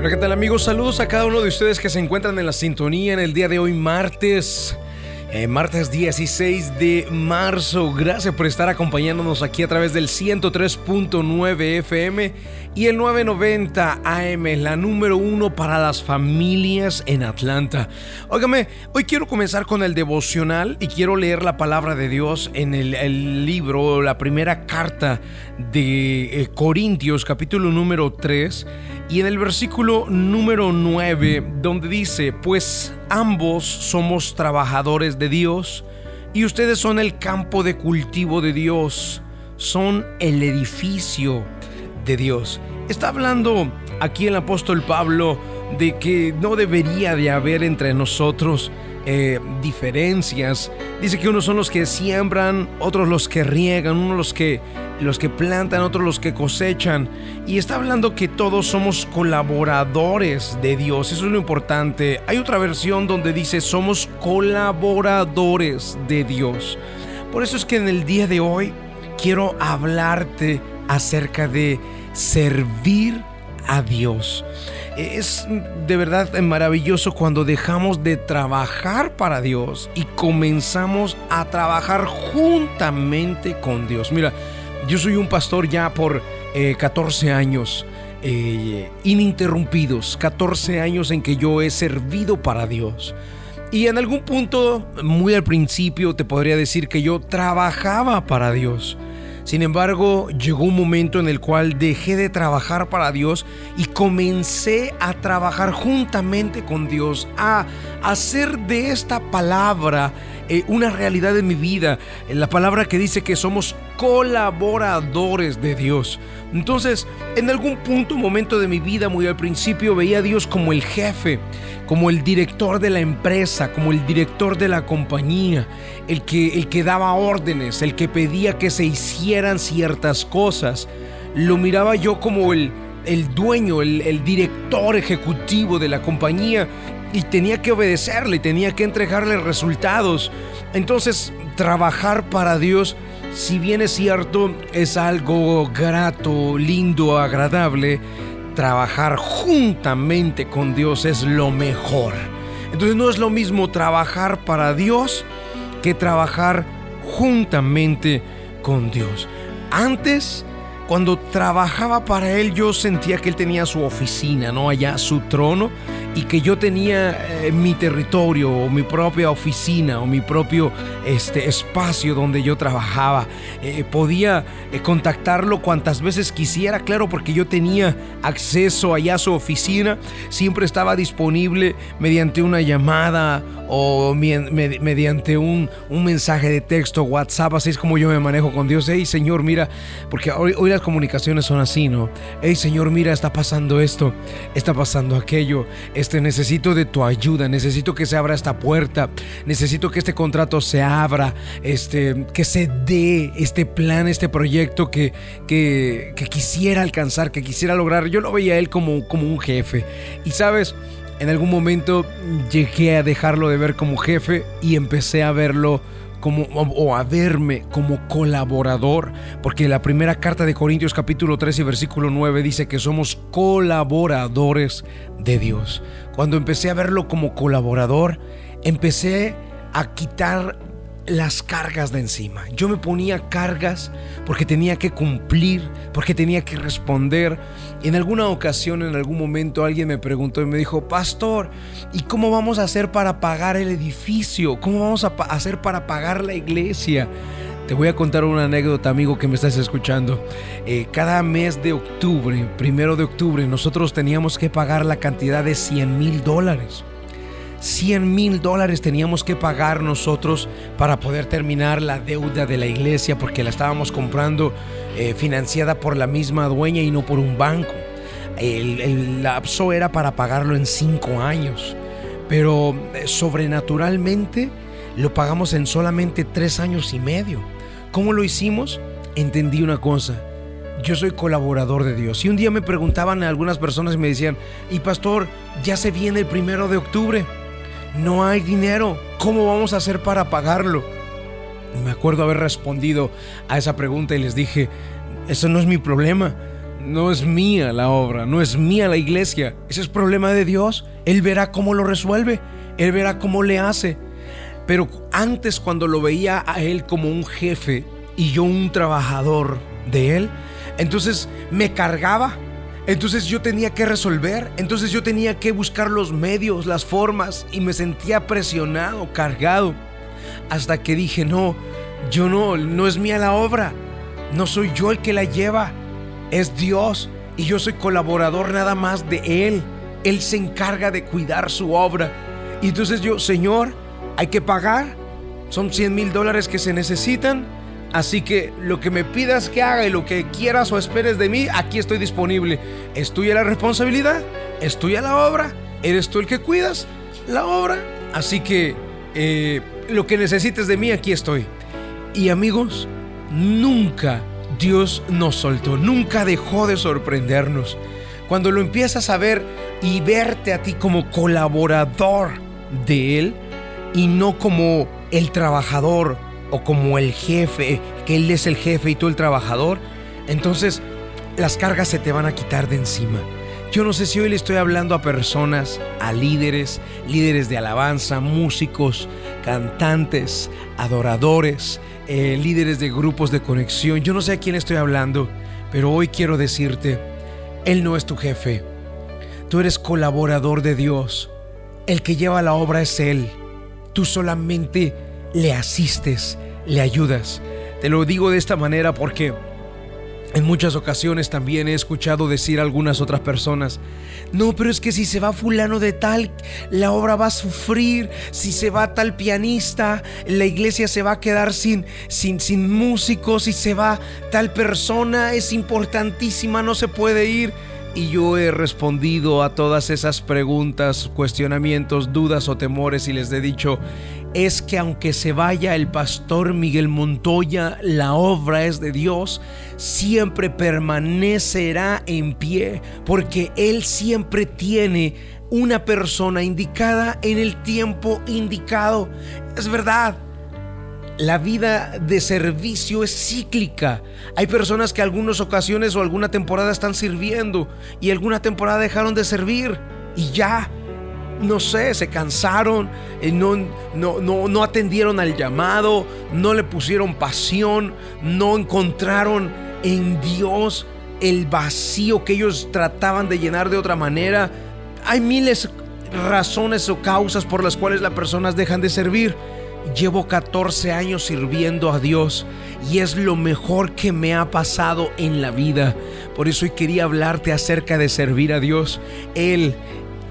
Hola, ¿qué tal amigos? Saludos a cada uno de ustedes que se encuentran en la sintonía en el día de hoy, martes. Eh, martes 16 de marzo. Gracias por estar acompañándonos aquí a través del 103.9 FM y el 990 AM, la número uno para las familias en Atlanta. Óigame, hoy quiero comenzar con el devocional y quiero leer la palabra de Dios en el, libro, la primera carta de eh, Corintios, capítulo número 3 y en el versículo número 9, donde dice, pues ambos somos trabajadores de Dios y ustedes son el campo de cultivo de Dios, son el edificio de Dios. Está hablando aquí el apóstol Pablo de que no debería de haber entre nosotros eh, diferencias. Dice que unos son los que siembran, otros los que riegan, unos los que, los que plantan, otros los que cosechan. Y está hablando que todos somos colaboradores de Dios. Eso es lo importante. Hay otra versión donde dice somos colaboradores de Dios. Por eso es que en el día de hoy quiero hablarte acerca de servir a Dios. Es de verdad maravilloso cuando dejamos de trabajar para Dios y comenzamos a trabajar juntamente con Dios. Mira, yo soy un pastor ya por 14 eh, años. Eh, ininterrumpidos, 14 años en que yo he servido para Dios. Y en algún punto, muy al principio, te podría decir que yo trabajaba para Dios. Sin embargo, llegó un momento en el cual dejé de trabajar para Dios y comencé a trabajar juntamente con Dios, a hacer de esta palabra eh, una realidad en mi vida. La palabra que dice que somos colaboradores de Dios. Entonces, en algún punto, momento de mi vida, muy al principio, veía a Dios como el jefe, como el director de la empresa, como el director de la compañía, el que, el que daba órdenes, el que pedía que se hicieran ciertas cosas. Lo miraba yo como el, el dueño, el director ejecutivo de la compañía y tenía que obedecerle, tenía que entregarle resultados. Entonces, trabajar para Dios si bien es cierto, es algo grato, lindo, agradable, trabajar juntamente con Dios es lo mejor. Entonces no es lo mismo trabajar para Dios que trabajar juntamente con Dios. Antes cuando trabajaba para él yo sentía que él tenía su oficina, ¿no? Allá su trono y que yo tenía eh, mi territorio o mi propia oficina o mi propio este, espacio donde yo trabajaba. Eh, podía eh, contactarlo cuantas veces quisiera, claro, porque yo tenía acceso allá a su oficina. Siempre estaba disponible mediante una llamada o mediante un, un mensaje de texto, WhatsApp, así es como yo me manejo con Dios. Hey Señor, mira, porque hoy, hoy las comunicaciones son así, ¿no? Hey Señor, mira, está pasando esto, está pasando aquello, este necesito de tu ayuda, necesito que se abra esta puerta, necesito que este contrato se abra, este, que se dé este plan, este proyecto que, que, que quisiera alcanzar, que quisiera lograr. Yo lo veía a él como, como un jefe. Y sabes, en algún momento llegué a dejarlo de ver como jefe y empecé a verlo como o a verme como colaborador, porque la primera carta de Corintios capítulo 13 versículo 9 dice que somos colaboradores de Dios. Cuando empecé a verlo como colaborador, empecé a quitar las cargas de encima. Yo me ponía cargas porque tenía que cumplir, porque tenía que responder. En alguna ocasión, en algún momento, alguien me preguntó y me dijo, pastor, ¿y cómo vamos a hacer para pagar el edificio? ¿Cómo vamos a hacer para pagar la iglesia? Te voy a contar una anécdota, amigo, que me estás escuchando. Eh, cada mes de octubre, primero de octubre, nosotros teníamos que pagar la cantidad de 100 mil dólares. 100 mil dólares teníamos que pagar nosotros para poder terminar la deuda de la iglesia porque la estábamos comprando eh, financiada por la misma dueña y no por un banco. El, lapso era para pagarlo en cinco años, pero eh, sobrenaturalmente lo pagamos en solamente tres años y medio. ¿Cómo lo hicimos? Entendí una cosa. Yo soy colaborador de Dios. Y un día me preguntaban a algunas personas y me decían, y pastor, ya se viene el primero de octubre no hay dinero. ¿Cómo vamos a hacer para pagarlo? Me acuerdo haber respondido a esa pregunta y les dije, eso no es mi problema. no es mía la obra, no es mía la iglesia. Ese es problema de Dios. Él verá cómo lo resuelve, Él verá cómo le hace. Pero antes cuando lo veía a Él como un jefe y yo un trabajador de Él, entonces me cargaba. Entonces yo tenía que resolver, entonces yo tenía que buscar los medios, las formas y me sentía presionado, cargado. Hasta que dije, no, yo no, no es mía la obra, no soy yo el que la lleva, es Dios y yo soy colaborador nada más de Él. Él se encarga de cuidar su obra. Y entonces yo, Señor, hay que pagar. Son 100 mil dólares que se necesitan. Así que lo que me pidas que haga y lo que quieras o esperes de mí, aquí estoy disponible. Es tuya la responsabilidad, es tuya la obra, eres tú el que cuidas la obra. Así que eh, lo que necesites de mí, aquí estoy. Y amigos, nunca Dios nos soltó, nunca dejó de sorprendernos. Cuando lo empiezas a ver y verte a ti como colaborador de Él y no como el trabajador o como el jefe, que Él es el jefe y tú el trabajador, entonces las cargas se te van a quitar de encima. Yo no sé si hoy le estoy hablando a personas, a líderes, líderes de alabanza, músicos, cantantes, adoradores, eh, líderes de grupos de conexión. Yo no sé a quién estoy hablando, pero hoy quiero decirte, Él no es tu jefe. Tú eres colaborador de Dios. El que lleva la obra es Él. Tú solamente le asistes, le ayudas. Te lo digo de esta manera porque en muchas ocasiones también he escuchado decir a algunas otras personas, no, pero es que si se va fulano de tal, la obra va a sufrir, si se va tal pianista, la iglesia se va a quedar sin, sin, sin músicos, si se va tal persona, es importantísima, no se puede ir. Y yo he respondido a todas esas preguntas, cuestionamientos, dudas o temores y les he dicho, es que aunque se vaya el pastor Miguel Montoya, la obra es de Dios, siempre permanecerá en pie, porque Él siempre tiene una persona indicada en el tiempo indicado. Es verdad. La vida de servicio es cíclica. Hay personas que algunas ocasiones o alguna temporada están sirviendo y alguna temporada dejaron de servir y ya no sé, se cansaron, eh, no, no, no, no atendieron al llamado, no le pusieron pasión, no encontraron en Dios el vacío que ellos trataban de llenar de otra manera. Hay miles razones o causas por las cuales las personas dejan de servir. Llevo 14 años sirviendo a Dios y es lo mejor que me ha pasado en la vida. Por eso hoy quería hablarte acerca de servir a Dios. Él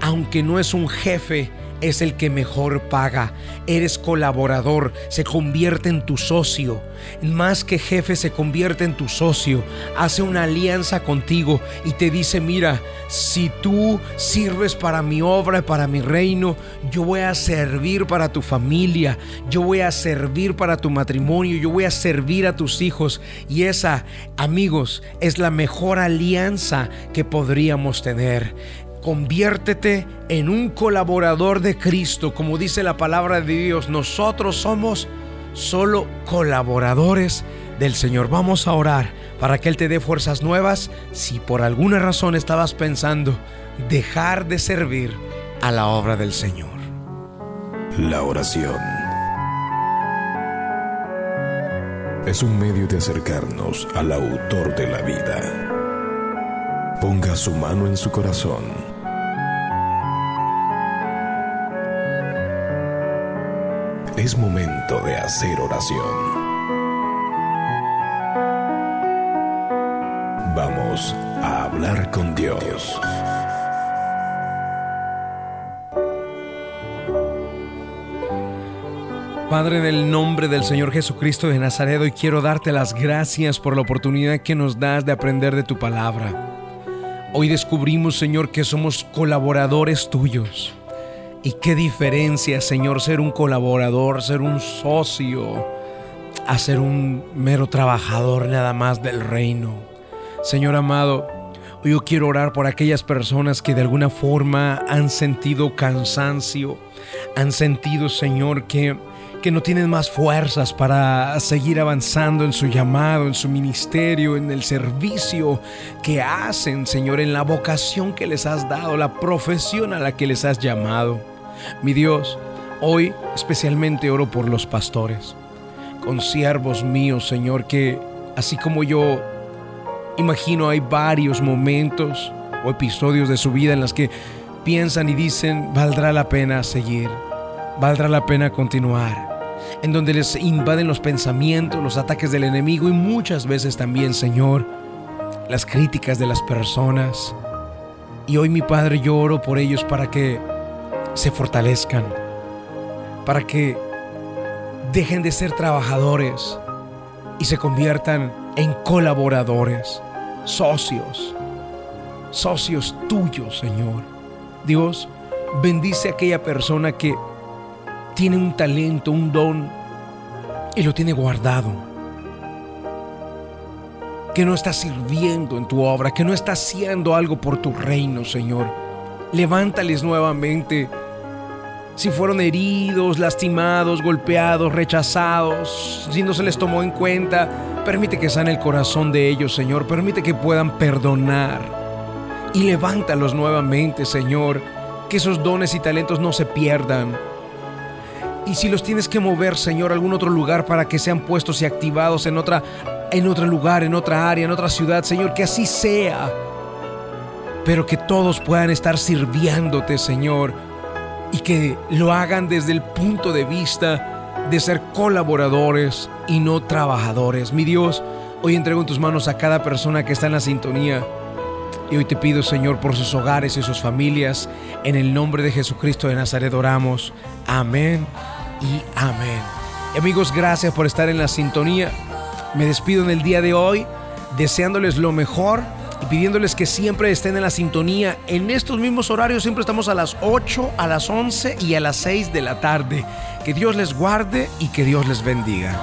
aunque no es un jefe, es el que mejor paga. Eres colaborador, se convierte en tu socio. Más que jefe, se convierte en tu socio. Hace una alianza contigo y te dice, mira, si tú sirves para mi obra, para mi reino, yo voy a servir para tu familia, yo voy a servir para tu matrimonio, yo voy a servir a tus hijos. Y esa, amigos, es la mejor alianza que podríamos tener. Conviértete en un colaborador de Cristo, como dice la palabra de Dios. Nosotros somos solo colaboradores del Señor. Vamos a orar para que Él te dé fuerzas nuevas si por alguna razón estabas pensando dejar de servir a la obra del Señor. La oración es un medio de acercarnos al autor de la vida. Ponga su mano en su corazón es momento de hacer oración. Vamos a hablar con Dios. Padre, del nombre del Señor Jesucristo de Nazaret, hoy quiero darte las gracias por la oportunidad que nos das de aprender de tu palabra. Hoy descubrimos, Señor, que somos colaboradores tuyos. Y qué diferencia, Señor, ser un colaborador, ser un socio, a ser un mero trabajador nada más del reino. Señor amado, yo quiero orar por aquellas personas que de alguna forma han sentido cansancio, han sentido, Señor, que que no tienen más fuerzas para seguir avanzando en su llamado, en su ministerio, en el servicio que hacen, Señor, en la vocación que les has dado, la profesión a la que les has llamado. Mi Dios, hoy especialmente oro por los pastores, con siervos míos, Señor, que así como yo imagino hay varios momentos o episodios de su vida en los que piensan y dicen, valdrá la pena seguir, valdrá la pena continuar, en donde les invaden los pensamientos, los ataques del enemigo y muchas veces también, Señor, las críticas de las personas. Y hoy mi Padre lloro por ellos para que se fortalezcan, para que dejen de ser trabajadores y se conviertan en colaboradores, socios, socios tuyos, Señor. Dios bendice a aquella persona que tiene un talento, un don y lo tiene guardado. Que no está sirviendo en tu obra, que no está haciendo algo por tu reino, Señor. Levántales nuevamente. Si fueron heridos, lastimados, golpeados, rechazados, si no se les tomó en cuenta, permite que sane el corazón de ellos, Señor. Permite que puedan perdonar y levántalos nuevamente, Señor, que esos dones y talentos no se pierdan. Y si los tienes que mover, Señor, a algún otro lugar para que sean puestos y activados en otra en otro lugar, en otra área, en otra ciudad, Señor, que así sea. Pero que todos puedan estar sirviéndote, Señor, y que lo hagan desde el punto de vista de ser colaboradores y no trabajadores. Mi Dios, hoy entrego en tus manos a cada persona que está en la sintonía y hoy te pido, Señor, por sus hogares y sus familias. En el nombre de Jesucristo de Nazaret oramos. Amén y amén. amigos, gracias por estar en la sintonía. Me despido en el día de hoy deseándoles lo mejor y pidiéndoles que siempre estén en la sintonía. En estos mismos horarios siempre estamos a las 8, a las 11 y a las 6 de la tarde. Que Dios les guarde y que Dios les bendiga.